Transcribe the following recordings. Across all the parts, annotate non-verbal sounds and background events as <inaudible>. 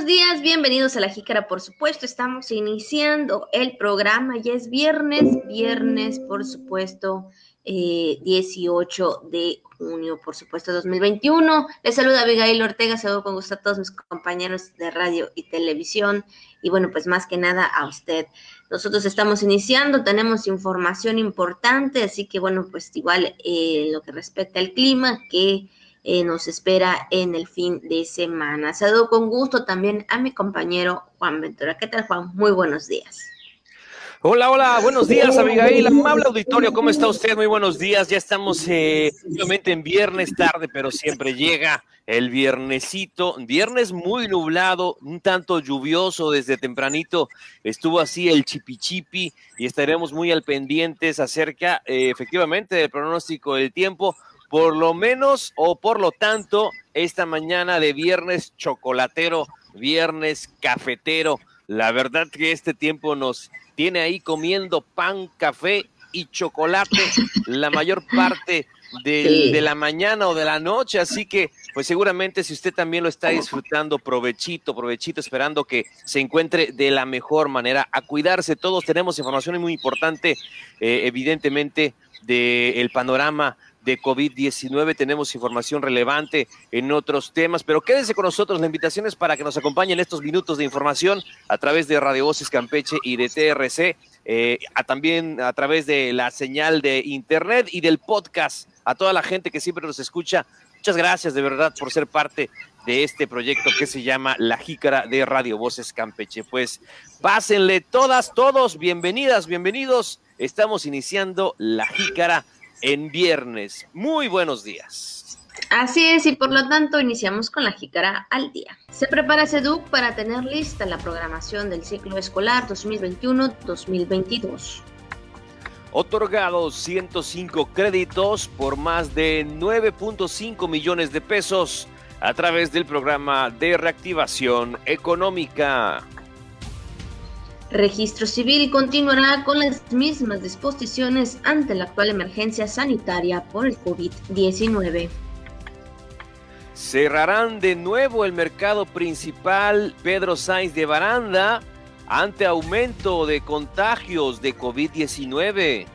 buenos días, bienvenidos a La Jícara, por supuesto, estamos iniciando el programa, ya es viernes, viernes, por supuesto, 18 eh, de junio, por supuesto, 2021. Les saluda Abigail Ortega, saludo con gusto a todos mis compañeros de radio y televisión y bueno, pues más que nada a usted. Nosotros estamos iniciando, tenemos información importante, así que bueno, pues igual eh, lo que respecta al clima, que eh, nos espera en el fin de semana. Saludo con gusto también a mi compañero Juan Ventura. ¿Qué tal, Juan? Muy buenos días. Hola, hola, buenos días, Abigail, amable auditorio, ¿cómo está usted? Muy buenos días, ya estamos eh, en viernes tarde, pero siempre llega el viernesito, viernes muy nublado, un tanto lluvioso desde tempranito, estuvo así el chipichipi y estaremos muy al pendientes acerca eh, efectivamente del pronóstico del tiempo, por lo menos o por lo tanto, esta mañana de viernes chocolatero, viernes cafetero. La verdad que este tiempo nos tiene ahí comiendo pan, café y chocolate la mayor parte de, de, la mañana o de la noche, así que pues seguramente si usted también lo está disfrutando, provechito, provechito, esperando que se encuentre de la mejor manera, a cuidarse, todos tenemos información muy importante, eh, evidentemente, del panorama de COVID-19. Tenemos información relevante en otros temas, pero quédense con nosotros. La invitación es para que nos acompañen estos minutos de información a través de Radio Voces Campeche y de TRC, eh, también a través de la señal de internet y del podcast. A toda la gente que siempre nos escucha, muchas gracias de verdad por ser parte de este proyecto que se llama La Jícara de Radio Voces Campeche. Pues pásenle todas, todos, bienvenidas, bienvenidos. Estamos iniciando La Jícara en viernes. Muy buenos días. Así es, y por lo tanto iniciamos con la jícara al día. Se prepara SEDUC para tener lista la programación del ciclo escolar 2021-2022. Otorgados 105 créditos por más de 9.5 millones de pesos a través del programa de reactivación económica. Registro Civil continuará con las mismas disposiciones ante la actual emergencia sanitaria por el COVID-19. Cerrarán de nuevo el mercado principal Pedro Sainz de Baranda ante aumento de contagios de COVID-19.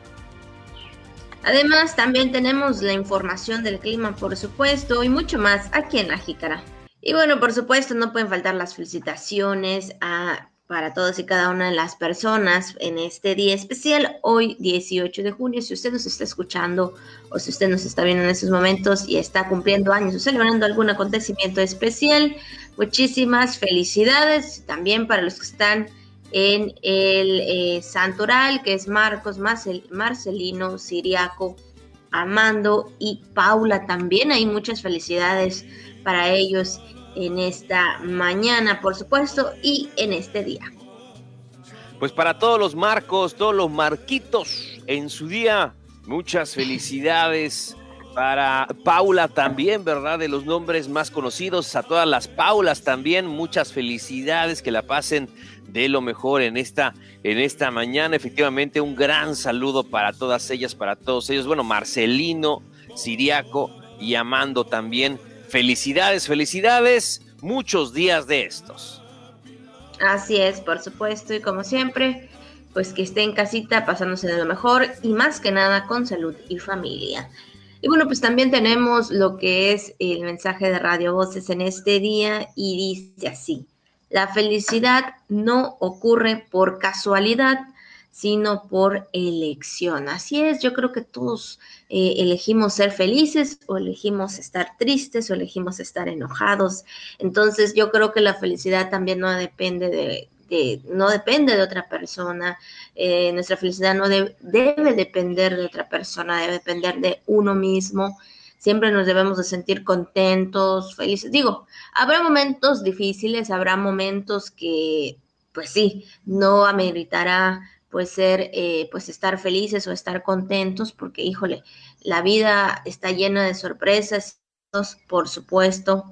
Además, también tenemos la información del clima, por supuesto, y mucho más aquí en La Jícara. Y bueno, por supuesto, no pueden faltar las felicitaciones a para todas y cada una de las personas en este día especial, hoy 18 de junio. Si usted nos está escuchando o si usted nos está viendo en estos momentos y está cumpliendo años o celebrando algún acontecimiento especial, muchísimas felicidades. También para los que están en el eh, Santoral, que es Marcos, Marcelino, Siriaco, Amando y Paula. También hay muchas felicidades para ellos en esta mañana, por supuesto, y en este día. Pues para todos los marcos, todos los marquitos en su día, muchas felicidades. Para Paula también, ¿verdad? De los nombres más conocidos, a todas las Paulas también, muchas felicidades, que la pasen de lo mejor en esta, en esta mañana. Efectivamente, un gran saludo para todas ellas, para todos ellos. Bueno, Marcelino, Siriaco y Amando también Felicidades, felicidades, muchos días de estos. Así es, por supuesto, y como siempre, pues que esté en casita pasándose de lo mejor y más que nada con salud y familia. Y bueno, pues también tenemos lo que es el mensaje de Radio Voces en este día y dice así, la felicidad no ocurre por casualidad, sino por elección. Así es, yo creo que todos eh, elegimos ser felices o elegimos estar tristes o elegimos estar enojados. Entonces yo creo que la felicidad también no depende de, no depende de otra persona. Eh, nuestra felicidad no debe depender de otra persona, debe depender de uno mismo. Siempre nos debemos de sentir contentos, felices. Digo, habrá momentos difíciles, habrá momentos que, pues sí, no ameritará pues ser, eh, pues estar felices o estar contentos, porque híjole, la vida está llena de sorpresas, por supuesto,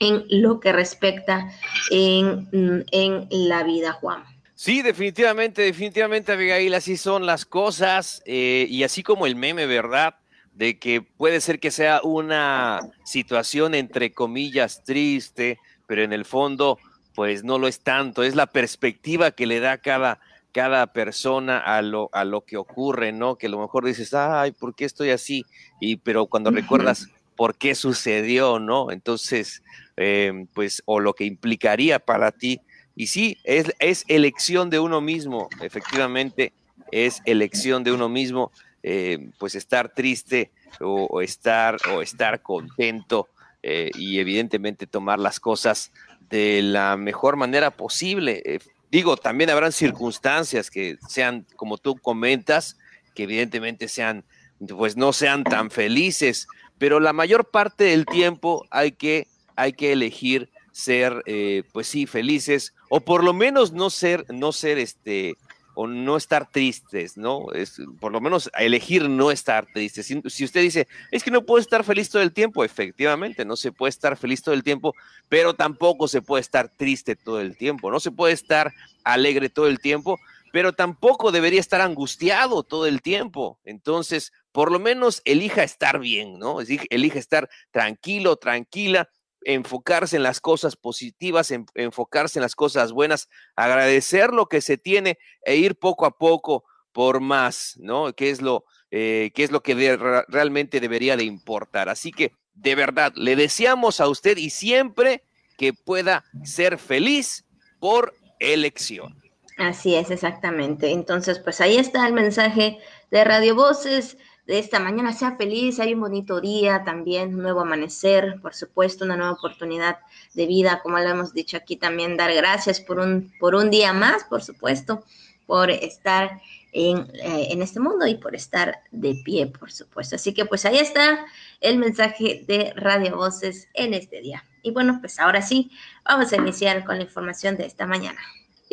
en lo que respecta en, en la vida, Juan. Sí, definitivamente, definitivamente, Abigail, así son las cosas, eh, y así como el meme, ¿verdad? De que puede ser que sea una situación entre comillas triste, pero en el fondo pues no lo es tanto, es la perspectiva que le da cada, cada persona a lo, a lo que ocurre, ¿no? Que a lo mejor dices, ay, ¿por qué estoy así? Y pero cuando recuerdas por qué sucedió, ¿no? Entonces, eh, pues, o lo que implicaría para ti. Y sí, es, es elección de uno mismo, efectivamente, es elección de uno mismo, eh, pues estar triste o, estar, o estar contento eh, y evidentemente tomar las cosas de la mejor manera posible. Digo, también habrán circunstancias que sean, como tú comentas, que evidentemente sean, pues no sean tan felices, pero la mayor parte del tiempo hay que, hay que elegir ser, eh, pues sí, felices, o por lo menos no ser, no ser este, o no estar tristes, ¿no? Es, por lo menos elegir no estar tristes. Si, si, usted dice, es que no puedo estar feliz todo el tiempo, efectivamente, no se puede estar feliz todo el tiempo, pero tampoco se puede estar triste todo el tiempo, no se puede estar alegre todo el tiempo, pero tampoco debería estar angustiado todo el tiempo. Entonces, por lo menos elija estar bien, ¿no? Elija estar tranquilo, tranquila, enfocarse en las cosas positivas, enfocarse en las cosas buenas, agradecer lo que se tiene e ir poco a poco por más, ¿no? ¿Qué es lo, eh, es lo que realmente debería de importar? Así que, de verdad, le deseamos a usted y siempre que pueda ser feliz por elección. Así es, exactamente. Entonces, pues ahí está el mensaje de Radio Voces de esta mañana. Sea feliz, hay un bonito día también, un nuevo amanecer, por supuesto, una nueva oportunidad de vida, como lo hemos dicho aquí también, dar gracias por un, por un día más, por supuesto, por estar en, eh, en este mundo y por estar de pie, por supuesto. Así que pues ahí está el mensaje de Radio Voces en este día. Y bueno, pues ahora sí, vamos a iniciar con la información de esta mañana.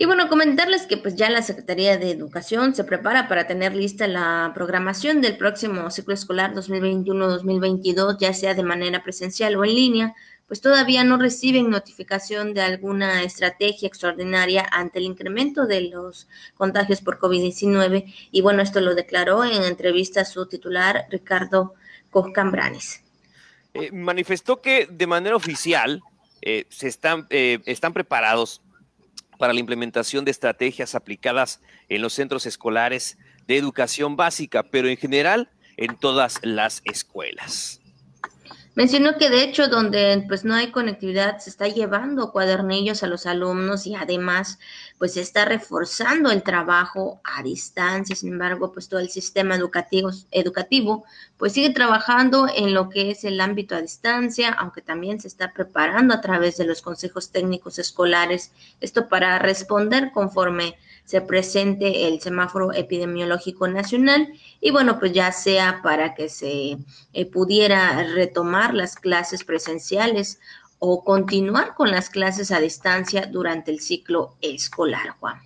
Y bueno, comentarles que pues ya la Secretaría de Educación se prepara para tener lista la programación del próximo ciclo escolar 2021-2022, ya sea de manera presencial o en línea, pues todavía no reciben notificación de alguna estrategia extraordinaria ante el incremento de los contagios por COVID-19. Y bueno, esto lo declaró en entrevista a su titular, Ricardo Coscambranes. Eh, manifestó que de manera oficial eh, se están, eh, están preparados para la implementación de estrategias aplicadas en los centros escolares de educación básica, pero en general en todas las escuelas. Mencionó que de hecho donde pues no hay conectividad se está llevando cuadernillos a los alumnos y además pues está reforzando el trabajo a distancia. Sin embargo, pues todo el sistema educativo, educativo pues sigue trabajando en lo que es el ámbito a distancia, aunque también se está preparando a través de los consejos técnicos escolares, esto para responder conforme se presente el semáforo epidemiológico nacional y bueno, pues ya sea para que se eh, pudiera retomar las clases presenciales o continuar con las clases a distancia durante el ciclo escolar, Juan.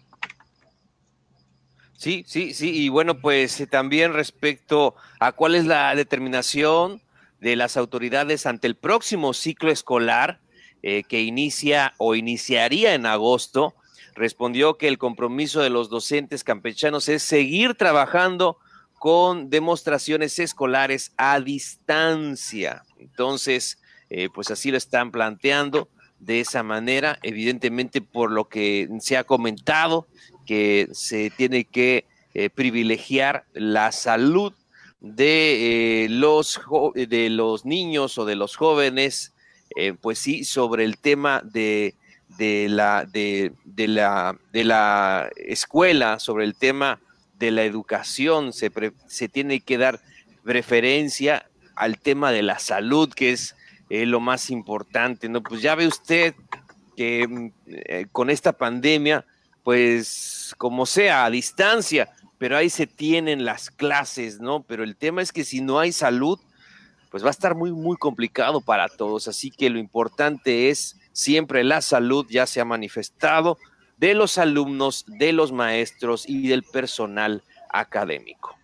Sí, sí, sí, y bueno, pues eh, también respecto a cuál es la determinación de las autoridades ante el próximo ciclo escolar eh, que inicia o iniciaría en agosto, respondió que el compromiso de los docentes campechanos es seguir trabajando con demostraciones escolares a distancia. Entonces, eh, pues así lo están planteando de esa manera, evidentemente por lo que se ha comentado, que se tiene que eh, privilegiar la salud de, eh, los, de los niños o de los jóvenes, pues sí, sobre el tema de de la, de, la, de la escuela, sobre el tema de la educación, se, se tiene que dar preferencia al tema de la salud, que es lo más importante, ¿no? Pues ya ve usted que mm, eh, con esta pandemia, pues como sea, a distancia, pero ahí se tienen las clases, ¿no? Pero el tema es que si no hay salud, pues va a estar muy, muy complicado para todos. Así que lo importante es siempre la salud ya se ha manifestado de los alumnos, de los maestros y del personal académico.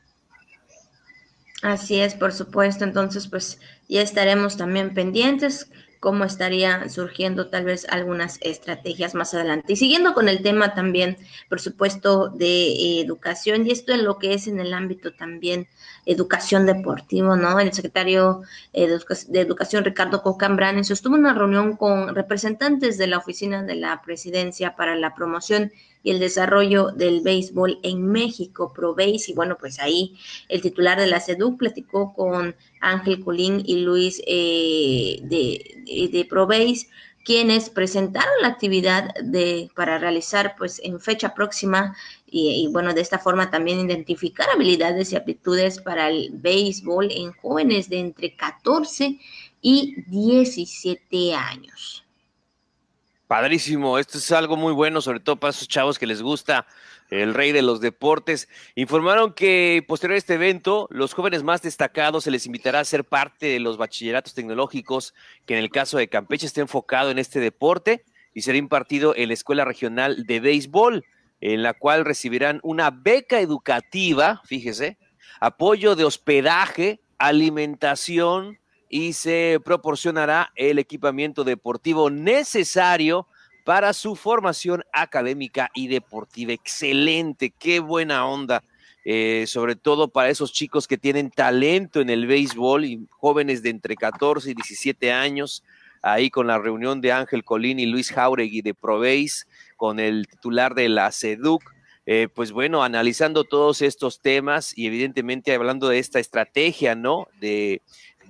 Así es, por supuesto. Entonces, pues ya estaremos también pendientes cómo estaría surgiendo tal vez algunas estrategias más adelante. Y siguiendo con el tema también, por supuesto, de educación, y esto en lo que es en el ámbito también educación deportivo, ¿no? El secretario de Educación, Ricardo Cocambrán, sostuvo una reunión con representantes de la Oficina de la Presidencia para la Promoción y el desarrollo del béisbol en México, ProBase, y bueno, pues ahí el titular de la SEDUC platicó con Ángel Colín y Luis eh, de, de, ProBase, quienes presentaron la actividad de, para realizar pues en fecha próxima y, y, bueno, de esta forma también identificar habilidades y aptitudes para el béisbol en jóvenes de entre 14 y 17 años. Padrísimo, esto es algo muy bueno, sobre todo para esos chavos que les gusta el rey de los deportes. Informaron que posterior a este evento, los jóvenes más destacados se les invitará a ser parte de los bachilleratos tecnológicos, que en el caso de Campeche está enfocado en este deporte y será impartido en la Escuela Regional de Béisbol, en la cual recibirán una beca educativa, fíjese, apoyo de hospedaje, alimentación, y se proporcionará el equipamiento deportivo necesario para su formación académica y deportiva. Excelente, qué buena onda. Eh, sobre todo para esos chicos que tienen talento en el béisbol y jóvenes de entre 14 y 17 años, ahí con la reunión de Ángel Colín y Luis Jauregui de Proveis, con el titular de la SEDUC, eh, pues bueno, analizando todos estos temas y evidentemente hablando de esta estrategia, ¿no? De,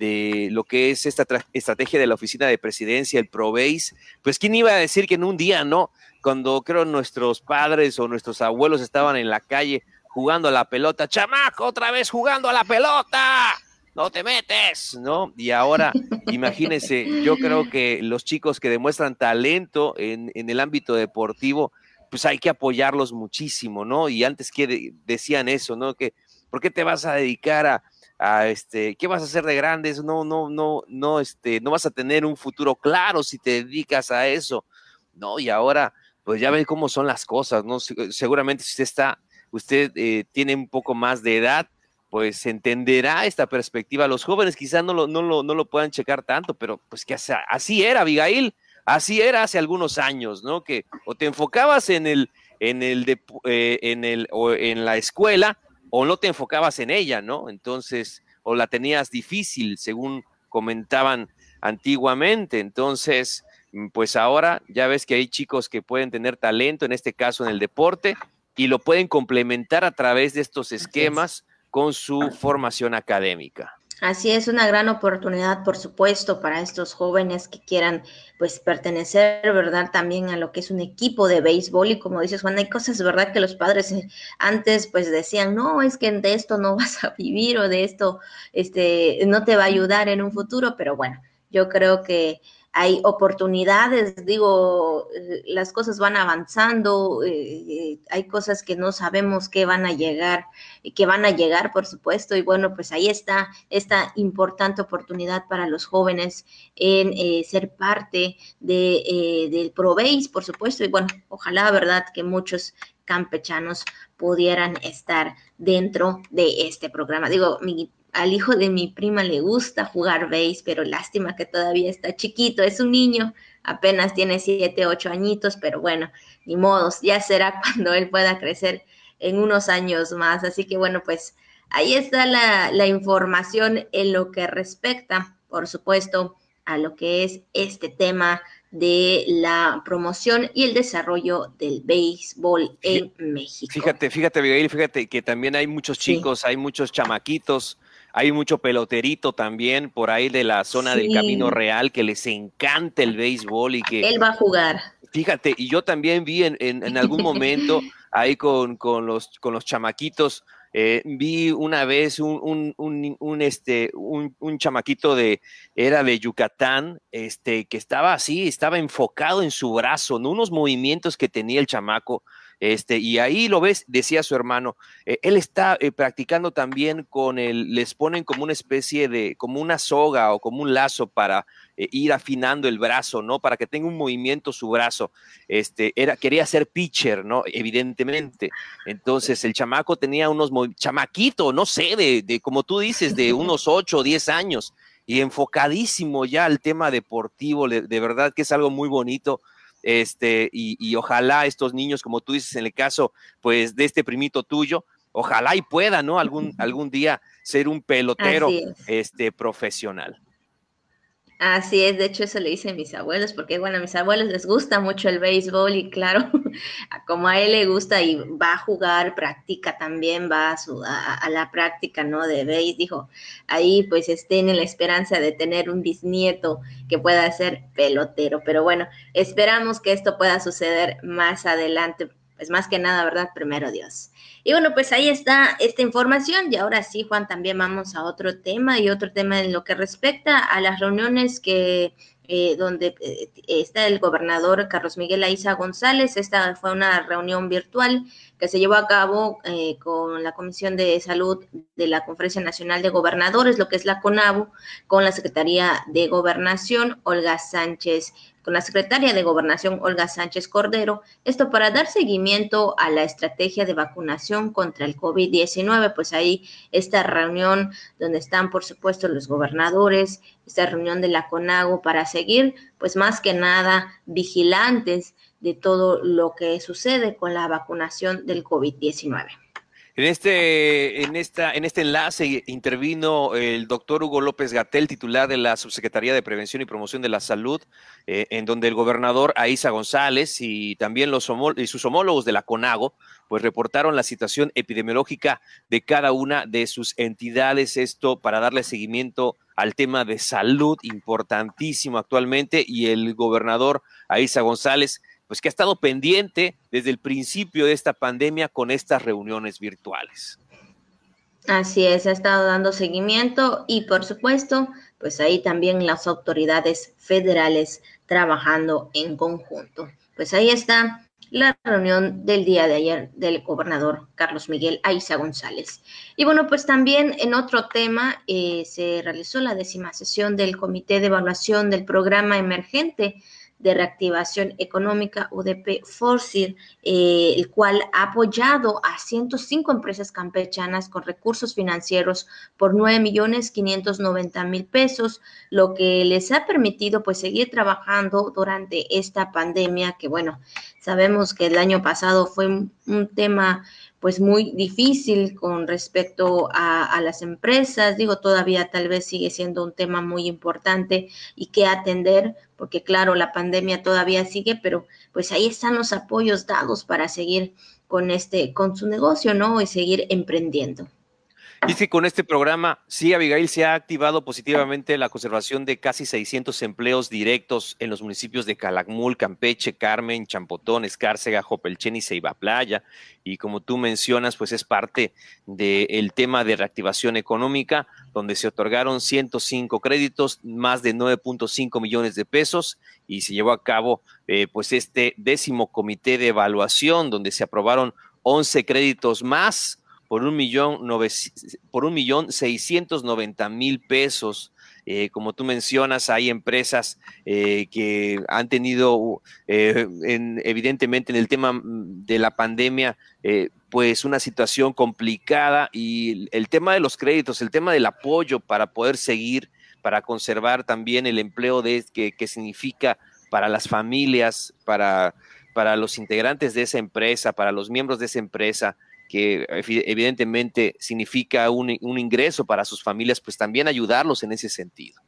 de lo que es esta estrategia de la oficina de presidencia, el ProBase, pues quién iba a decir que en un día, ¿no? Cuando creo nuestros padres o nuestros abuelos estaban en la calle jugando a la pelota, chamaco, otra vez jugando a la pelota, no te metes, ¿no? Y ahora, imagínense, yo creo que los chicos que demuestran talento en, el ámbito deportivo, pues hay que apoyarlos muchísimo, ¿no? Y antes que decían eso, ¿no? Que, ¿por qué te vas a dedicar a, este, ¿qué vas a hacer de grandes? No, no, no, no, este, no vas a tener un futuro claro si te dedicas a eso. No, y ahora, pues ya ven cómo son las cosas, ¿no? Seguramente si usted está, usted eh, tiene un poco más de edad, pues entenderá esta perspectiva. Los jóvenes quizás no lo, no lo, no lo puedan checar tanto, pero pues que así era, Abigail, así era hace algunos años, ¿no? Que o te enfocabas en el, en el, de, eh, en el, o en la escuela, o no te enfocabas en ella, ¿no? Entonces, o la tenías difícil, según comentaban antiguamente. Entonces, mm, pues ahora ya ves que hay chicos que pueden tener talento, en este caso en el deporte, y lo pueden complementar a través de estos esquemas con su formación académica. Así es, una gran oportunidad, por supuesto, para estos jóvenes que quieran, pues, pertenecer, ¿verdad? También a lo que es un equipo de béisbol. Y como dices, Juan, hay cosas, ¿verdad? Que los padres eh, antes, pues, decían, no, es que de esto no <laughs> vas a vivir o de esto, este, no te va a ayudar en un futuro. Pero bueno, yo creo que hay oportunidades, digo, eh, las cosas van avanzando, eh, eh, hay cosas que no sabemos que van a llegar, que van a llegar, por supuesto, y bueno, pues ahí está esta importante oportunidad para los jóvenes en ser parte de, del ProBase, por supuesto, y bueno, ojalá, ¿verdad?, que muchos campechanos pudieran estar dentro de este programa. Digo, mi al hijo de mi prima le gusta jugar base, pero lástima que todavía está chiquito, es un niño, apenas tiene siete, ocho añitos, pero bueno, ni modos, ya será <laughs> cuando él pueda crecer en unos años más. Así que bueno, pues ahí está la, la información en lo que respecta, por supuesto, a lo que es este tema de la promoción y el desarrollo del béisbol en México. Fíjate, fíjate, Abigail, fíjate que también hay muchos chicos, hay muchos chamaquitos hay mucho peloterito también por ahí de la zona del Camino Real que les encanta el béisbol y que... Él va a jugar. Fíjate, y yo también vi en, en, algún momento <laughs> ahí con, con, los, con los chamaquitos, eh, vi una vez un, un, un, este, un, un, chamaquito de, era de Yucatán, este, que estaba así, estaba enfocado en su brazo, ¿no? unos movimientos que tenía el chamaco, este, y ahí lo ves, decía su hermano, eh, él está eh, practicando también con el, les ponen como una especie de, como una soga o como un lazo para eh, ir afinando el brazo, ¿no? Para que tenga un movimiento su brazo. Este, era, quería ser pitcher, ¿no? Evidentemente. Entonces, el chamaco tenía unos, chamaquito, no sé, de, de como tú dices, de <laughs> unos 8 o 10 años y enfocadísimo ya al tema deportivo, de verdad que es algo muy bonito. Este, y, ojalá estos niños, como tú dices en el caso, pues, de este primito tuyo, ojalá y pueda, ¿no? Algún, algún día ser un pelotero, este, profesional. Así es, de hecho eso le dicen mis abuelos, porque bueno, a mis abuelos les gusta mucho el béisbol y claro, <laughs> como a él le gusta y va a jugar, practica también, va a, su, a, la práctica, ¿no? De béis, dijo, ahí pues estén en la esperanza de tener un bisnieto que pueda ser pelotero, pero bueno, esperamos que esto pueda suceder más adelante, pues más que nada, ¿verdad? Primero Dios. Y bueno, pues ahí está esta información. Y ahora sí, Juan, también vamos a otro tema y otro tema en lo que respecta a las reuniones que eh, donde eh, está el gobernador Carlos Miguel Aiza González. Esta fue una reunión virtual que se llevó a cabo eh, con la Comisión de Salud de la Conferencia Nacional de Gobernadores, lo que es la CONABU, con la Secretaría de Gobernación, Olga Sánchez con la secretaria de Gobernación Olga Sánchez Cordero, esto para dar seguimiento a la estrategia de vacunación contra el COVID-19, pues ahí esta reunión donde están por supuesto los gobernadores, esta reunión de la CONAGO para seguir pues más que nada vigilantes de todo lo que sucede con la vacunación del COVID-19. En este, en, esta, en este enlace intervino el doctor Hugo López Gatel, titular de la Subsecretaría de Prevención y Promoción de la Salud, eh, en donde el gobernador Aiza González y también los y sus homólogos de la CONAGO, pues reportaron la situación epidemiológica de cada una de sus entidades, esto para darle seguimiento al tema de salud importantísimo actualmente, y el gobernador Aiza González pues que ha estado pendiente desde el principio de esta pandemia con estas reuniones virtuales. Así es, ha estado dando seguimiento y por supuesto, pues ahí también las autoridades federales trabajando en conjunto. Pues ahí está la reunión del día de ayer del gobernador Carlos Miguel Aiza González. Y bueno, pues también en otro tema eh, se realizó la décima sesión del Comité de Evaluación del Programa Emergente de Reactivación Económica, UDP Forcir, eh, el cual ha apoyado a 105 empresas campechanas con recursos financieros por 9 millones 590 mil pesos, lo que les ha permitido pues seguir trabajando durante esta pandemia que bueno, sabemos que el año pasado fue un tema pues muy difícil con respecto a, las empresas. Digo, todavía tal vez sigue siendo un tema muy importante y que atender, porque claro, la pandemia todavía sigue, pero pues ahí están los apoyos dados para seguir con este, con su negocio, ¿no? Y seguir emprendiendo. Dice que con este programa, sí, Abigail, se ha activado positivamente la conservación de casi 600 empleos directos en los municipios de Calakmul, Campeche, Carmen, Champotón, Escárcega, Jopelchen y Ceiba Playa. Y como tú mencionas, pues es parte del tema de reactivación económica, donde se otorgaron 105 créditos, más de 9.5 millones de pesos, y se llevó a cabo eh, pues este décimo comité de evaluación, donde se aprobaron 11 créditos más por un millón, por un millón seiscientos noventa mil pesos. Eh, como tú mencionas, hay empresas eh, que han tenido, eh, evidentemente en el tema mm, de la pandemia, pues una situación complicada y el tema de los créditos, el tema del apoyo para poder seguir, para conservar también el empleo que, que significa para las familias, para, para los integrantes de esa empresa, para los miembros de esa empresa, que evidentemente significa un, ingreso para sus familias, pues también ayudarlos en ese sentido.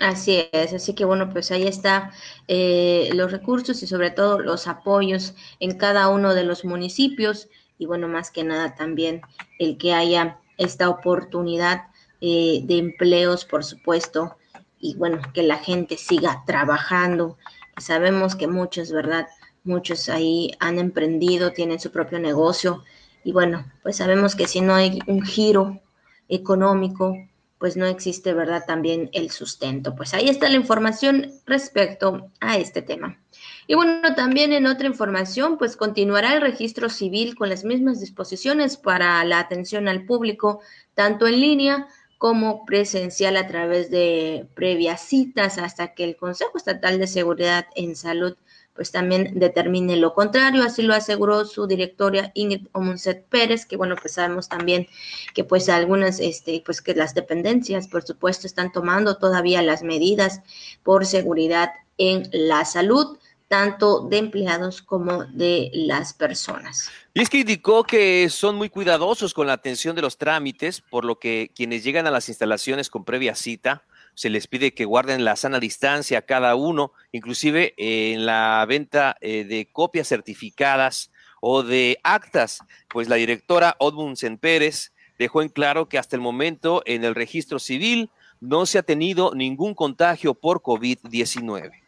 Así es, así que bueno, pues ahí está eh, los recursos y sobre todo los apoyos en cada uno de los municipios y bueno, más que nada también el que haya esta oportunidad eh, de empleos, por supuesto, y bueno, que la gente siga trabajando. Sabemos que muchos, ¿verdad? Muchos ahí han emprendido, tienen su propio negocio y bueno, pues sabemos que si no hay un giro económico, pues no existe, ¿verdad? También el sustento. Pues ahí está la información respecto a este tema. Y bueno, también en otra información, pues continuará el registro civil con las mismas disposiciones para la atención al público, tanto en línea como presencial a través de previas citas hasta que el Consejo Estatal de Seguridad en Salud pues también determine lo contrario. Así lo aseguró su directora Ingrid Omunset Pérez, que bueno, pues sabemos también que pues algunas, este, pues que las dependencias, por supuesto, están tomando todavía las medidas por seguridad en la salud tanto de empleados como de las personas. Y es que indicó que son muy cuidadosos con la atención de los trámites, por lo que quienes llegan a las instalaciones con previa cita, se les pide que guarden la sana distancia cada uno, inclusive en la venta eh, de copias certificadas o de actas, pues la directora Odmundsen Pérez dejó en claro que hasta el momento en el registro civil no se ha tenido ningún contagio por COVID-19.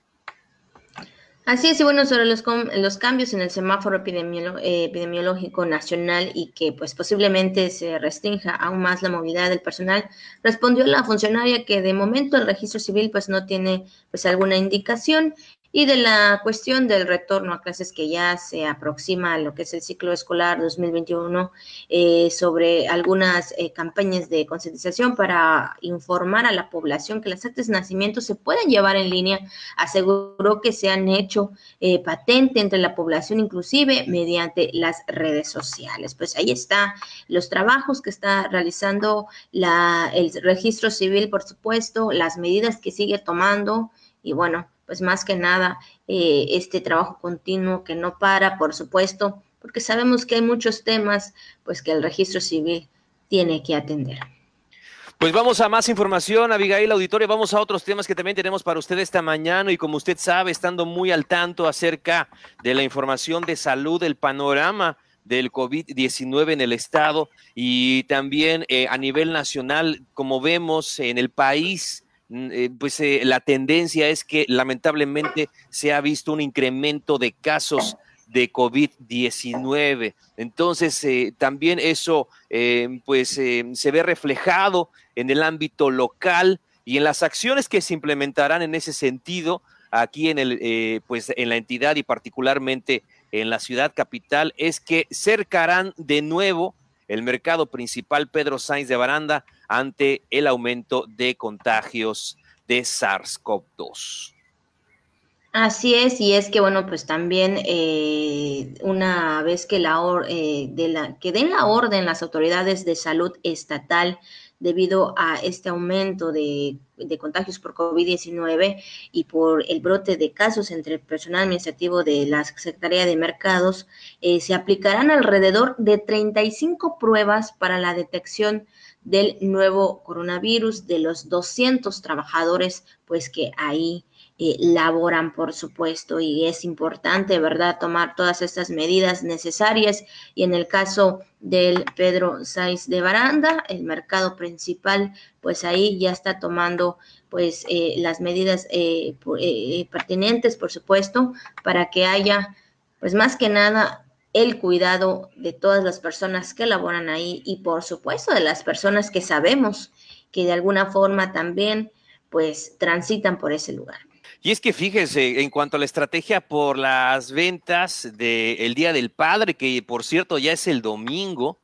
Así es, y bueno, sobre los, los cambios en el semáforo eh, epidemiológico nacional y que pues posiblemente se restrinja aún más la movilidad del personal, respondió la funcionaria que de momento el registro civil pues no tiene pues alguna indicación y de la cuestión del retorno a clases que ya se aproxima a lo que es el ciclo escolar 2021 eh, sobre algunas eh, campañas de concientización para informar a la población que las actas de nacimiento se pueden llevar en línea, aseguró que se han hecho eh, patente entre la población inclusive mediante las redes sociales. Pues ahí está los trabajos que está realizando la, el registro civil, por supuesto, las medidas que sigue tomando y bueno, pues más que nada eh, este trabajo continuo que no para, por supuesto, porque sabemos que hay muchos temas pues que el registro civil tiene que atender. Pues vamos a más información, Abigail Auditorio, vamos a otros temas que también tenemos para usted esta mañana y como usted sabe, estando muy al tanto acerca de la información de salud, el panorama del COVID-19 en el estado y también eh, a nivel nacional, como vemos en el país, pues eh, la tendencia es que lamentablemente se ha visto un incremento de casos de COVID-19. Entonces, eh, también eso pues se ve reflejado en el ámbito local y en las acciones que se implementarán en ese sentido aquí en el pues en la entidad y particularmente en la ciudad capital es que cercarán de nuevo el mercado principal Pedro Sainz de Baranda ante el aumento de contagios de SARS-CoV-2. Así es, y es que bueno, pues también eh, una vez que eh, de la que den la orden las autoridades de salud estatal debido a este aumento de, contagios por COVID-19 y por el brote de casos entre el personal administrativo de la Secretaría de Mercados, eh, se aplicarán alrededor de 35 pruebas para la detección del nuevo coronavirus de los 200 trabajadores pues que ahí eh, laboran, por supuesto, y es importante, ¿verdad?, tomar todas estas medidas necesarias. Y en el caso del Pedro Saiz de Baranda, el mercado principal, pues ahí ya está tomando pues eh, las medidas eh, pertinentes, por supuesto, para que haya, pues más que nada, el cuidado de todas las personas que laboran ahí y por supuesto de las personas que sabemos que de alguna forma también pues transitan por ese lugar. Y es que fíjese, en cuanto a la estrategia por las ventas del Día del Padre, que por cierto ya es el domingo,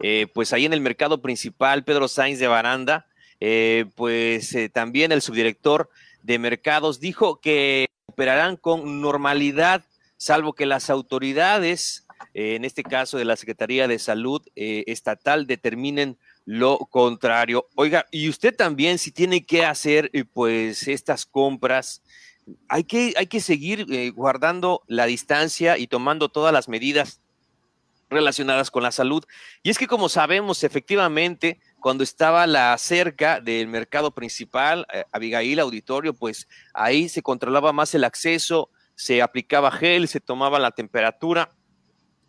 eh, pues ahí en el mercado principal, Pedro Sainz de Baranda, eh, pues eh, también el subdirector de mercados dijo que operarán con normalidad, salvo que las autoridades, en este caso de la Secretaría de Salud Estatal, determinen lo contrario. Oiga, y usted también si tiene que hacer eh, pues estas compras, hay que, hay que seguir eh, guardando la distancia y tomando todas las medidas relacionadas con la salud. Y es que como sabemos, efectivamente, cuando estaba la cerca del mercado principal, eh, Abigail Auditorio, pues ahí se controlaba más el acceso, se aplicaba gel, se tomaba la temperatura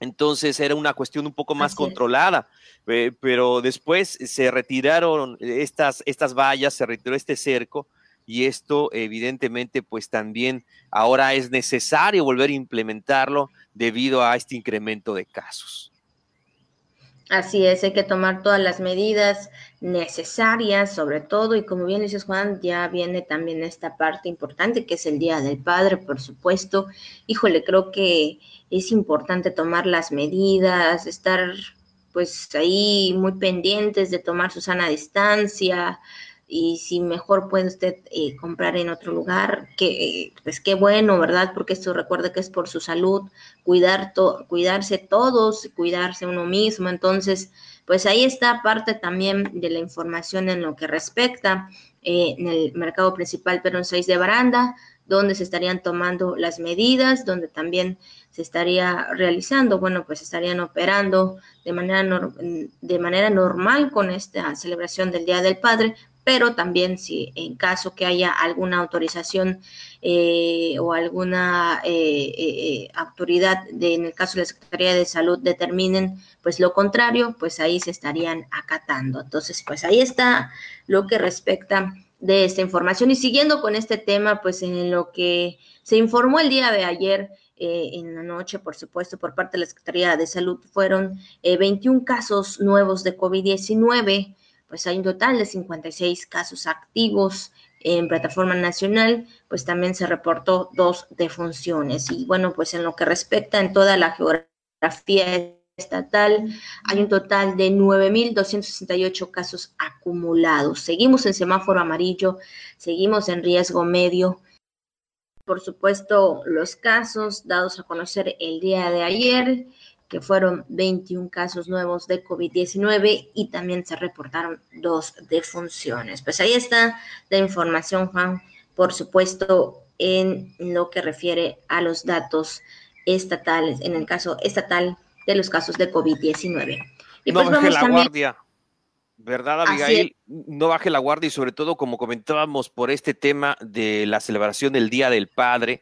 entonces era una cuestión un poco más controlada, eh, pero después se retiraron estas, estas vallas, se retiró este cerco y esto evidentemente pues también ahora es necesario volver a implementarlo debido a este incremento de casos. Así es, hay que tomar todas las medidas necesarias, sobre todo, y como bien dices Juan, ya viene también esta parte importante que es el Día del Padre, por supuesto. Híjole, creo que es importante tomar las medidas, estar pues ahí muy pendientes de tomar su sana distancia, y si mejor puede usted eh, comprar en otro lugar, que pues qué bueno, ¿verdad? Porque esto recuerda que es por su salud, cuidar cuidarse todos, cuidarse uno mismo, entonces, pues ahí está parte también de la información en lo que respecta eh, en el mercado principal Perón 6 de Baranda, donde se estarían tomando las medidas, donde también se estaría realizando, bueno, pues estarían operando de manera, de manera normal con esta celebración del Día del Padre, pero también si en caso que haya alguna autorización eh, o alguna eh, eh, autoridad, de, en el caso de la Secretaría de Salud, determinen pues lo contrario, pues ahí se estarían acatando. Entonces, pues ahí está lo que respecta de esta información. Y siguiendo con este tema, pues en lo que se informó el día de ayer, en la noche, por supuesto, por parte de la Secretaría de Salud, fueron 21 casos nuevos de COVID-19 pues hay un total de 56 casos activos en plataforma nacional, pues también se reportó dos defunciones. Y bueno, pues en lo que respecta en toda la geografía estatal, hay un total de 9.268 casos acumulados. Seguimos en semáforo amarillo, seguimos en riesgo medio. Por supuesto, los casos dados a conocer el día de ayer que fueron 21 casos nuevos de COVID-19 y también se reportaron dos defunciones. Pues ahí está la información, Juan, por supuesto, en lo que refiere a los datos estatales, en el caso estatal de los casos de COVID-19. no pues baje la guardia, ¿verdad, Abigail? No baje la guardia y sobre todo, como comentábamos, por este tema de la celebración del Día del Padre,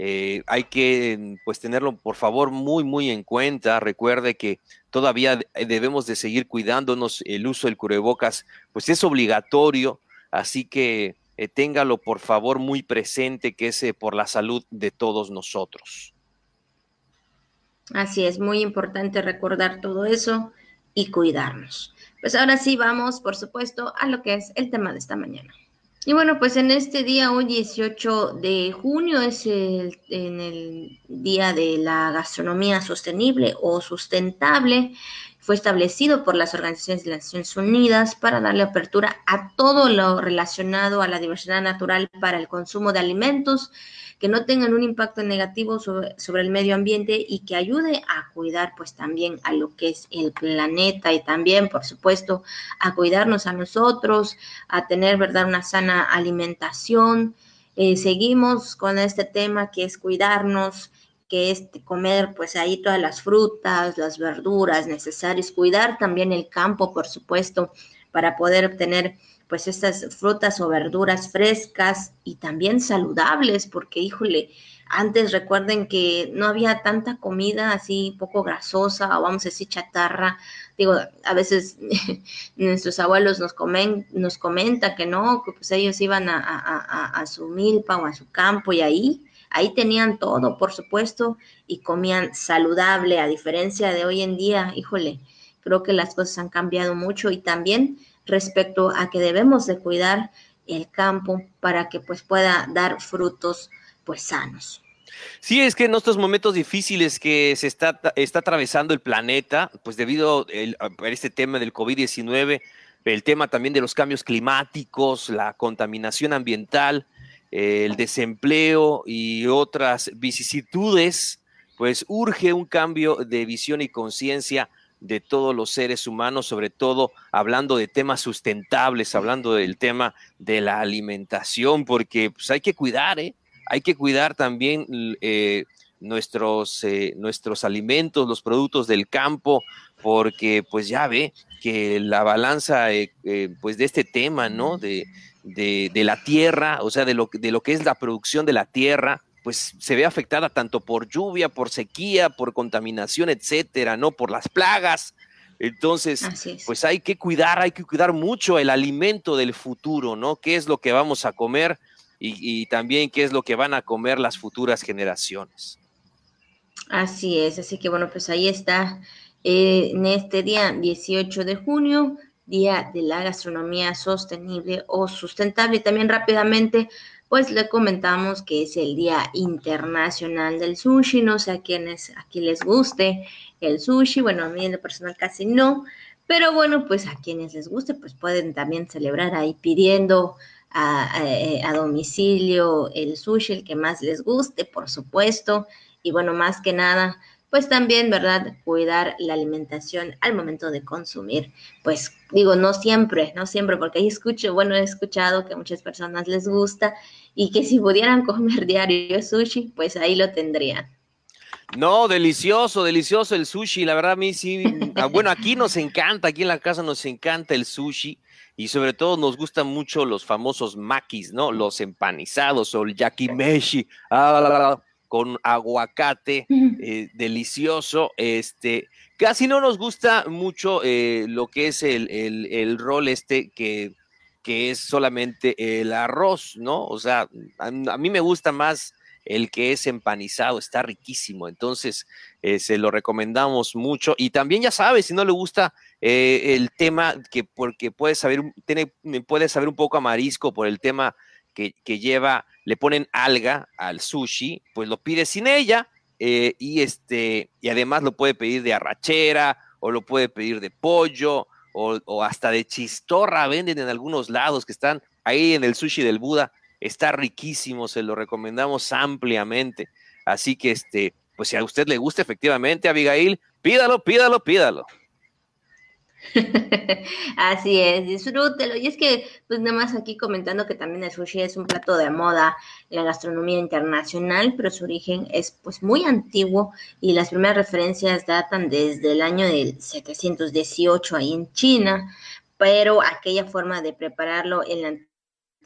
eh, hay que pues tenerlo por favor muy muy en cuenta. Recuerde que todavía debemos de seguir cuidándonos. El uso del cubrebocas pues es obligatorio, así que eh, téngalo por favor muy presente que es eh, por la salud de todos nosotros. Así es, muy importante recordar todo eso y cuidarnos. Pues ahora sí vamos, por supuesto, a lo que es el tema de esta mañana. Y bueno, pues en este día, hoy 18 de junio, es el, en el Día de la Gastronomía Sostenible o Sustentable. Fue establecido por las organizaciones de las Naciones Unidas para darle apertura a todo lo relacionado a la diversidad natural para el consumo de alimentos que no tengan un impacto negativo sobre, el medio ambiente y que ayude a cuidar pues también a lo que es el planeta y también por supuesto a cuidarnos a nosotros, a tener verdad una sana alimentación. Eh, seguimos con este tema que es cuidarnos, que es comer pues ahí todas las frutas, las verduras necesarias, cuidar también el campo, por supuesto, para poder obtener pues estas frutas o verduras frescas y también saludables, porque híjole, antes recuerden que no había tanta comida así poco grasosa o vamos a decir chatarra. Digo, a veces <laughs> nuestros abuelos nos, comen, nos comentan que no, que pues ellos iban a, a, a, su milpa o a su campo y ahí, ahí tenían todo, por supuesto, y comían saludable, a diferencia de hoy en día, híjole, creo que las cosas han cambiado mucho y también respecto a que debemos de cuidar el campo para que pues pueda dar frutos pues sanos. Sí, es que en estos momentos difíciles que se está, está atravesando el planeta, pues debido a este tema del COVID-19, el tema también de los cambios climáticos, la contaminación ambiental, el desempleo y otras vicisitudes, pues urge un cambio de visión y conciencia de todos los seres humanos, sobre todo hablando de temas sustentables, hablando del tema de la alimentación, porque pues, hay que cuidar, ¿eh? hay que cuidar también eh, nuestros, eh, nuestros alimentos, los productos del campo, porque pues ya ve que la balanza eh, pues de este tema, ¿no? De, de, de, la tierra, o sea, de lo, de lo que es la producción de la tierra, pues se ve afectada tanto por lluvia, por sequía, por contaminación, etcétera, ¿no? Por las plagas. Entonces, pues hay que cuidar, hay que cuidar mucho el alimento del futuro, ¿no? ¿Qué es lo que vamos a comer y, también qué es lo que van a comer las futuras generaciones? Así es, así que bueno, pues ahí está eh, en este día 18 de junio, Día de la Gastronomía Sostenible o Sustentable. También rápidamente pues le comentamos que es el Día Internacional del Sushi. No sé a quienes aquí les guste el sushi. Bueno, a mí en lo personal casi no, Pero bueno, pues a quienes les guste, pues pueden también celebrar ahí pidiendo a, a, domicilio el sushi, el que más les guste, por supuesto. Y bueno, más que nada, pues también, ¿verdad? Cuidar la alimentación al momento de consumir. Pues digo, no siempre, no siempre, porque ahí escucho, bueno, he escuchado que a muchas personas les gusta y que si pudieran <laughs> comer diario sushi, pues ahí lo tendrían. No, delicioso, delicioso el sushi. La verdad, a mí sí. Ah, <laughs> bueno, aquí nos encanta, aquí en la casa nos encanta el sushi y sobre todo nos gustan mucho los famosos makis, ¿no? Los empanizados o el yakimeshi. Ah, con aguacate, eh, delicioso. Este, casi no nos gusta mucho eh, lo que es el, el, rol este que, que, es solamente el arroz, ¿no? O sea, a, mí me gusta más el que es empanizado, está riquísimo. Entonces, eh, se lo recomendamos mucho. Y también ya sabes, si no le gusta el tema, que porque puede saber, tiene, puede saber un poco a marisco por el tema que, que lleva le ponen alga al sushi, pues lo pide sin ella eh, y, este, y además lo puede pedir de arrachera o lo puede pedir de pollo o, hasta de chistorra, venden en algunos lados que están ahí en el sushi del Buda, está riquísimo, se lo recomendamos ampliamente. Así que, este, pues si a usted le gusta efectivamente, Abigail, pídalo, pídalo, pídalo. <laughs> Así es, disfrútelo. Y es que, pues nada más aquí comentando que también el sushi es un plato de moda en la gastronomía internacional, pero su origen es pues muy antiguo y las primeras referencias datan desde el año del 718 ahí en China, pero aquella forma de prepararlo en la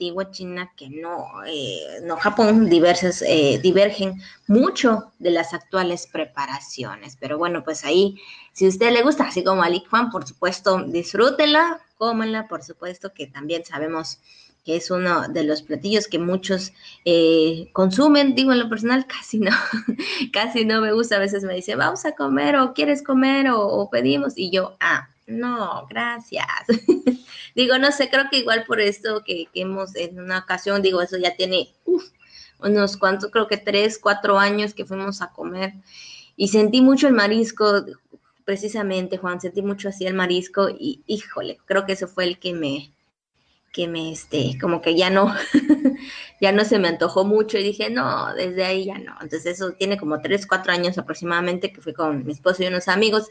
antigua China que no, eh, no Japón, diversas, eh, divergen mucho de las actuales preparaciones. Pero bueno, pues ahí, si a usted le gusta, así como a Fan, por supuesto, disfrútela, cómenla, por supuesto que también sabemos que es uno de los platillos que muchos eh, consumen, digo en lo personal, casi no, <laughs> casi no me gusta, a veces me dice, vamos a comer o quieres comer o pedimos, y yo, ah, no, gracias. <laughs> digo, no sé, creo que igual por esto que, hemos en una ocasión, digo, eso ya tiene unos cuantos, creo que tres, cuatro años que fuimos a comer y sentí mucho el marisco, precisamente, Juan, sentí mucho así el marisco y híjole, creo que eso fue el que me, que me, este, como que ya no, <laughs> ya no se me antojó mucho y dije, no, desde ahí ya no. Entonces eso tiene como tres, cuatro años aproximadamente que fui con mi esposo y unos amigos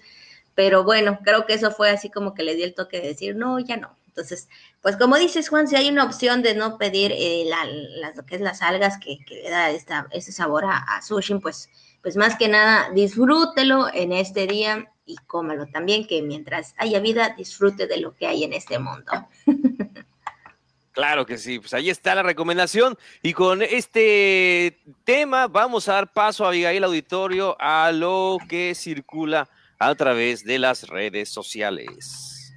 pero bueno, creo que eso fue así como que le di el toque de decir, no, ya no. Entonces, pues como dices, Juan, si hay una opción de no pedir eh, lo que es las algas que, le da esta, ese sabor a, sushi, pues, pues más que nada disfrútelo en este día y cómelo también, que mientras haya vida, disfrute de lo que hay en este mundo. Claro que sí, pues ahí está la recomendación. Y con este tema vamos a dar paso a Abigail Auditorio a lo que circula a través de las redes sociales.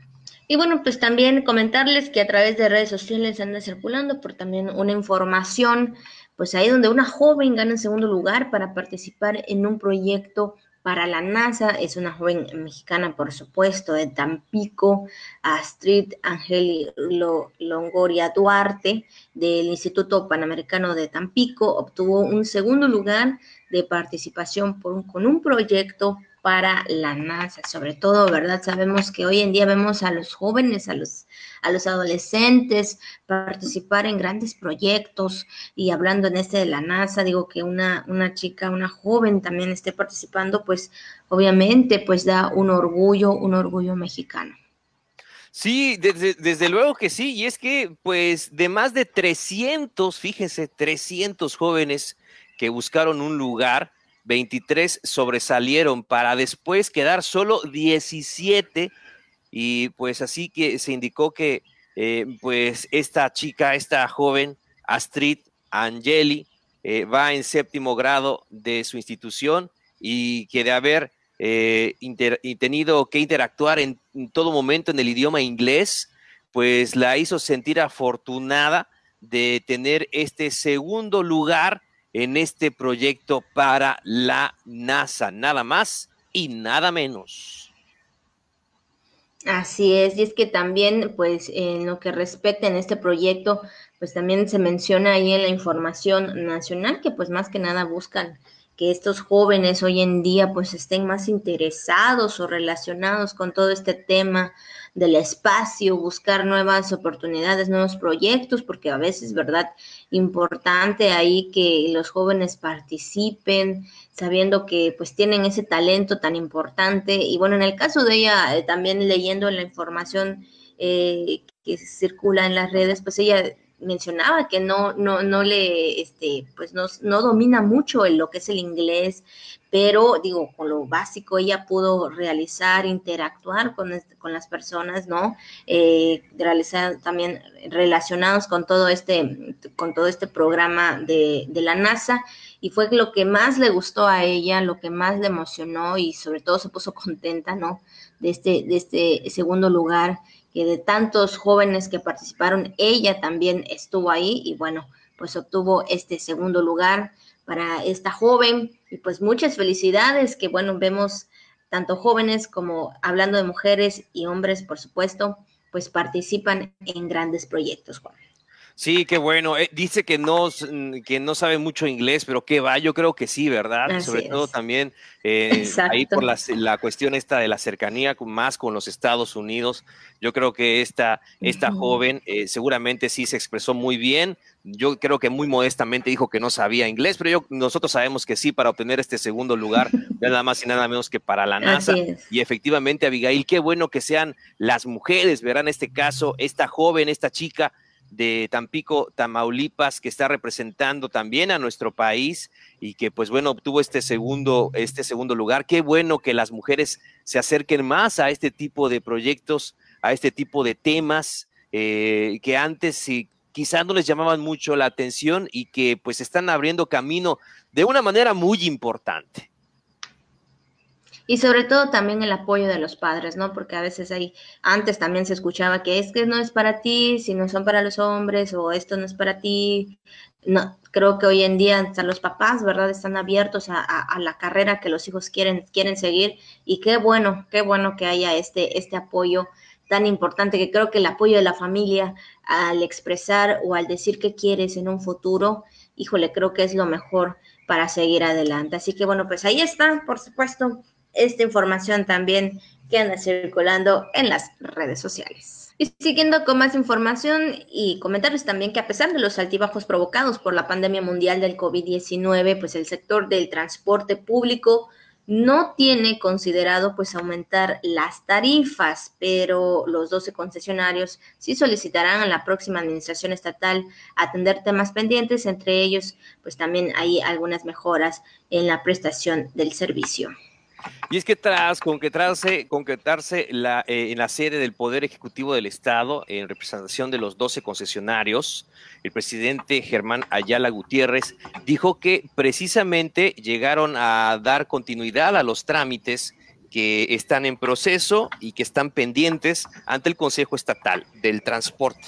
Y bueno, pues también comentarles que a través de redes sociales anda circulando por también una información, pues ahí donde una joven gana en segundo lugar para participar en un proyecto para la NASA. Es una joven mexicana, por supuesto, de Tampico, Astrid Angeli Longoria Duarte, del Instituto Panamericano de Tampico. Obtuvo un segundo lugar de participación por con un proyecto para la NASA, sobre todo, ¿verdad? Sabemos que hoy en día vemos a los jóvenes, a los, a los adolescentes participar en grandes proyectos y hablando en este de la NASA, digo que una, una chica, una joven también esté participando, pues obviamente pues da un orgullo, un orgullo mexicano. Sí, desde, desde, luego que sí, y es que pues de más de 300, fíjense, 300 jóvenes que buscaron un lugar, 23 sobresalieron para después quedar solo 17 y pues así que se indicó que eh, pues esta chica, esta joven Astrid Angeli eh, va en séptimo grado de su institución y que de haber eh, tenido que interactuar en todo momento en el idioma inglés, pues la hizo sentir afortunada de tener este segundo lugar en este proyecto para la NASA, nada más y nada menos. Así es, y es que también, pues, en lo que respecta en este proyecto, pues también se menciona ahí en la información nacional que, pues, más que nada buscan que estos jóvenes hoy en día pues estén más interesados o relacionados con todo este tema del espacio, buscar nuevas oportunidades, nuevos proyectos, porque a veces, ¿verdad? Importante ahí que los jóvenes participen, sabiendo que pues tienen ese talento tan importante. Y bueno, en el caso de ella, eh, también leyendo la información eh, que circula en las redes, pues ella mencionaba que no, no, no le, este, pues no, no domina mucho en lo que es el inglés, pero digo, con lo básico ella pudo realizar, interactuar con, con las personas, ¿no? Eh, realizar también relacionados con todo este, con todo este programa de, de la NASA y fue lo que más le gustó a ella, lo que más le emocionó y sobre todo se puso contenta, ¿no? De este, de este segundo lugar que de tantos jóvenes que participaron, ella también estuvo ahí y bueno, pues obtuvo este segundo lugar para esta joven y pues muchas felicidades que bueno, vemos tanto jóvenes como hablando de mujeres y hombres, por supuesto, pues participan en grandes proyectos, Juan. Sí, qué bueno. Eh, dice que no, que no sabe mucho inglés, pero qué va, yo creo que sí, ¿verdad? Sobre todo también eh, ahí por la, la, cuestión esta de la cercanía más con los Estados Unidos. Yo creo que esta, esta joven eh, seguramente sí se expresó muy bien. Yo creo que muy modestamente dijo que no sabía inglés, pero yo, nosotros sabemos que sí para obtener este segundo lugar, nada más y nada menos que para la NASA. Y efectivamente, Abigail, qué bueno que sean las mujeres, verán este caso, esta joven, esta chica de Tampico, Tamaulipas, que está representando también a nuestro país y que pues bueno, obtuvo este segundo, este segundo lugar. Qué bueno que las mujeres se acerquen más a este tipo de proyectos, a este tipo de temas eh, que antes sí, quizás no les llamaban mucho la atención y que pues están abriendo camino de una manera muy importante. Y sobre todo también el apoyo de los padres, ¿no? Porque a veces hay, antes también se escuchaba que es que no es para ti, si no son para los hombres, o esto no es para ti. No, creo que hoy en día hasta los papás, ¿verdad? Están abiertos a, la carrera que los hijos quieren, quieren seguir. Y qué bueno, qué bueno que haya este, este apoyo tan importante, que creo que el apoyo de la familia al expresar o al decir qué quieres en un futuro, híjole, creo que es lo mejor para seguir adelante. Así que bueno, pues ahí está, por supuesto, esta información también que anda circulando en las redes sociales. Y siguiendo con más información y comentarios también que a pesar de los altibajos provocados por la pandemia mundial del COVID-19, pues el sector del transporte público no tiene considerado pues aumentar las tarifas, pero los 12 concesionarios sí solicitarán a la próxima administración estatal atender temas pendientes, entre ellos pues también hay algunas mejoras en la prestación del servicio. Y es que tras concretarse, concretarse eh, en la sede del Poder Ejecutivo del Estado, en representación de los 12 concesionarios, el presidente Germán Ayala Gutiérrez dijo que precisamente llegaron a dar continuidad a los trámites que están en proceso y que están pendientes ante el Consejo Estatal del Transporte.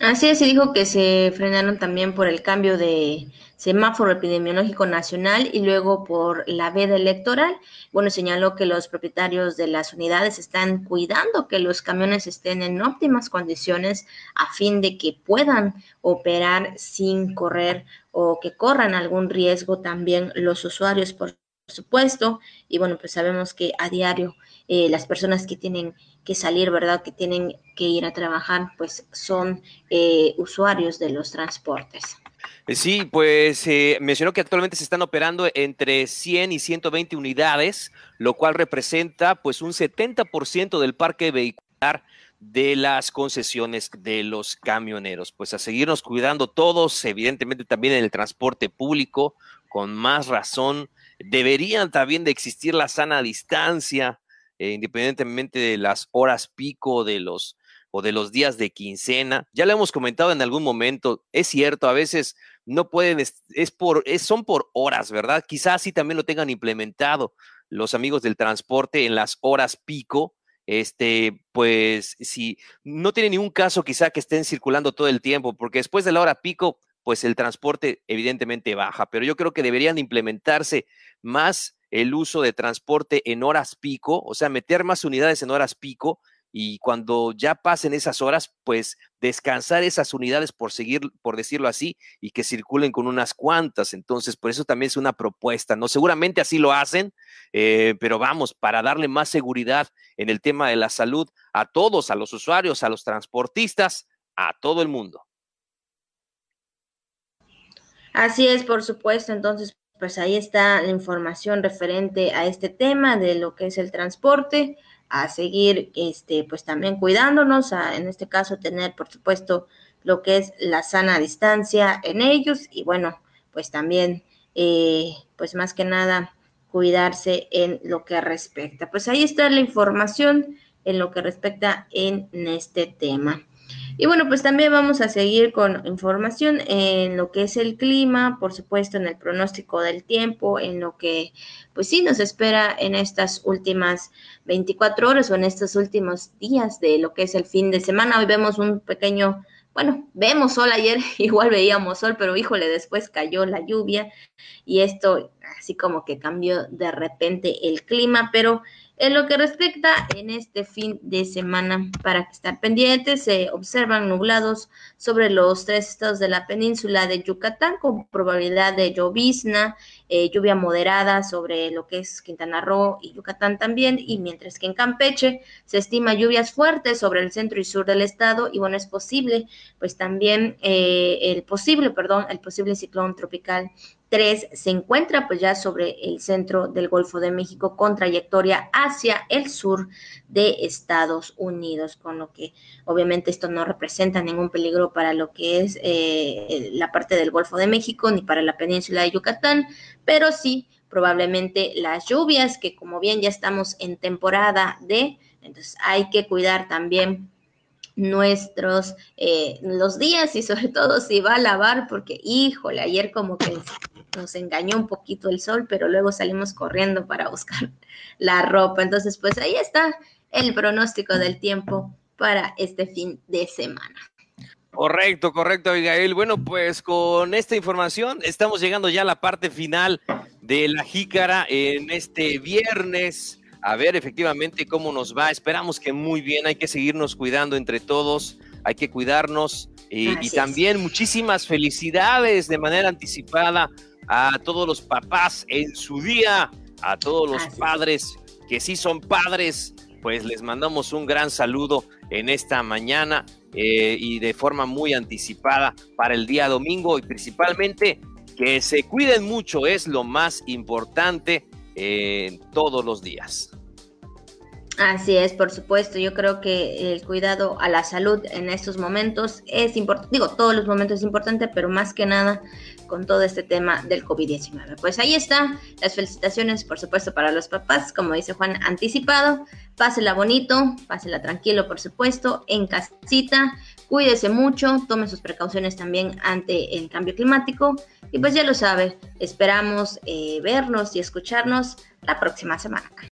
Así es, y dijo que se frenaron también por el cambio de semáforo epidemiológico nacional y luego por la veda electoral. Bueno, señaló que los propietarios de las unidades están cuidando que los camiones estén en óptimas condiciones a fin de que puedan operar sin correr o que corran algún riesgo también los usuarios, por supuesto. Y bueno, pues sabemos que a diario eh, las personas que tienen que salir, ¿verdad? Que tienen que ir a trabajar, pues son eh, usuarios de los transportes. Eh, sí, pues eh, mencionó que actualmente se están operando entre 100 y 120 unidades, lo cual representa pues un 70% del parque vehicular de las concesiones de los camioneros. Pues a seguirnos cuidando todos, evidentemente también en el transporte público, con más razón. Deberían también de existir la sana distancia, eh, independientemente de las horas pico de los o de los días de quincena. Ya lo hemos comentado en algún momento, es cierto, a veces no pueden, es, por, son por horas, ¿verdad? Quizás sí también lo tengan implementado los amigos del transporte en las horas pico. Este, pues si no tiene ningún caso quizá que estén circulando todo el tiempo, porque después de la hora pico, pues el transporte evidentemente baja, pero yo creo que deberían implementarse más el uso de transporte en horas pico, o sea, meter más unidades en horas pico y cuando ya pasen esas horas, pues descansar esas unidades por seguir, por decirlo así, y que circulen con unas cuantas. Entonces, por eso también es una propuesta, ¿no? Seguramente así lo hacen, eh, pero vamos, para darle más seguridad en el tema de la salud a todos, a los usuarios, a los transportistas, a todo el mundo. Así es, por supuesto. Entonces, pues ahí está la información referente a este tema de lo que es el transporte a seguir, este, pues también cuidándonos, a, en este caso tener, por supuesto, lo que es la sana distancia en ellos y bueno, pues también, eh, pues más que nada, cuidarse en lo que respecta. Pues ahí está la información en lo que respecta en este tema. Y bueno, pues también vamos a seguir con información en lo que es el clima, por supuesto en el pronóstico del tiempo, en lo que pues sí nos espera en estas últimas 24 horas o en estos últimos días de lo que es el fin de semana. Hoy vemos un pequeño, bueno, vemos sol ayer, <laughs> igual veíamos sol, pero híjole, después cayó la lluvia y esto así como que cambió de repente el clima, pero en lo que respecta en este fin de semana, para que estén pendientes, se observan nublados sobre los tres estados de la península de Yucatán con probabilidad de llovizna, eh, lluvia moderada sobre lo que es Quintana Roo y Yucatán también, y mientras que en Campeche se estima lluvias fuertes sobre el centro y sur del estado, y bueno, es posible, pues también eh, el posible, perdón, el posible ciclón tropical 3 se encuentra pues ya sobre el centro del Golfo de México con trayectoria hacia el sur de Estados Unidos, con lo que obviamente esto no representa ningún peligro para lo que es eh, la parte del Golfo de México ni para la península de Yucatán, pero sí probablemente las lluvias que como bien ya estamos en temporada de, entonces hay que cuidar también nuestros eh, los días y sobre todo si va a lavar porque híjole ayer como que nos engañó un poquito el sol pero luego salimos corriendo para buscar <laughs> la ropa. Entonces pues ahí está el pronóstico del tiempo para este fin de semana. Correcto, correcto, Abigail. Bueno, pues con esta información estamos llegando ya a la parte final de la jícara en este viernes. A ver efectivamente cómo nos va. Esperamos que muy bien, hay que seguirnos cuidando entre todos, hay que cuidarnos. Y, también muchísimas felicidades de manera anticipada a todos los papás en su día, a todos los padres que sí son padres, pues les mandamos un gran saludo en esta mañana eh, y de forma muy anticipada para el día domingo y principalmente que se cuiden mucho es lo más importante todos los días. Así es, por supuesto. Yo creo que el cuidado a la salud en estos momentos es importante. Digo, todos los momentos es importante, pero más que nada con todo este tema del COVID-19. Pues ahí está. Las felicitaciones, por supuesto, para los papás, como dice Juan, anticipado. Pásela bonito, pásela tranquilo, por supuesto, en casita. Cuídese mucho, tome sus precauciones también ante el cambio climático. Y pues ya lo sabe, esperamos eh, vernos y escucharnos la próxima semana.